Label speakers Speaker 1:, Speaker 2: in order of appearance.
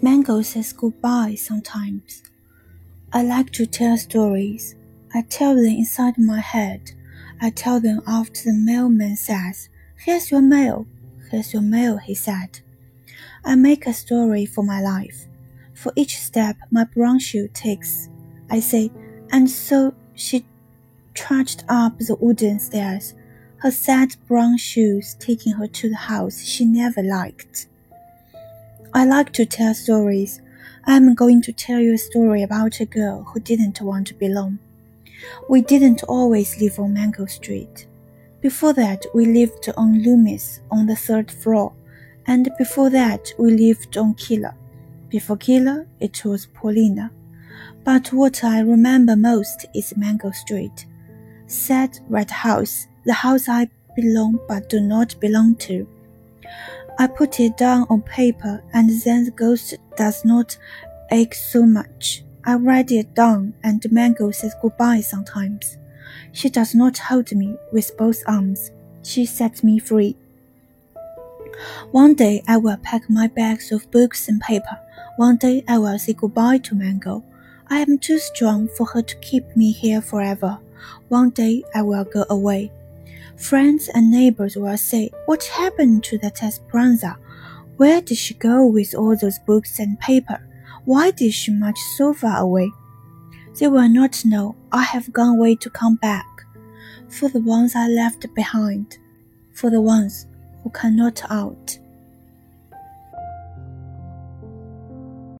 Speaker 1: Mango says goodbye sometimes. I like to tell stories. I tell them inside my head. I tell them after the mailman says, Here's your mail. Here's your mail, he said. I make a story for my life. For each step my brown shoe takes, I say, and so she trudged up the wooden stairs, her sad brown shoes taking her to the house she never liked. I like to tell stories. I am going to tell you a story about a girl who didn't want to belong. We didn't always live on Mango Street. Before that, we lived on Loomis on the third floor, and before that, we lived on Keeler. Before Keeler, it was Paulina. But what I remember most is Mango Street. Sad red house, the house I belong but do not belong to. I put it down on paper, and then the ghost does not ache so much. I write it down, and Mango says goodbye sometimes. She does not hold me with both arms. She sets me free. One day I will pack my bags of books and paper. One day I will say goodbye to Mango. I am too strong for her to keep me here forever. One day I will go away. Friends and neighbors will say, What happened to that Esperanza? Where did she go with all those books and paper? Why did she march so far away? They will not know I have gone away to come back. For the ones I left behind, for the ones who cannot out.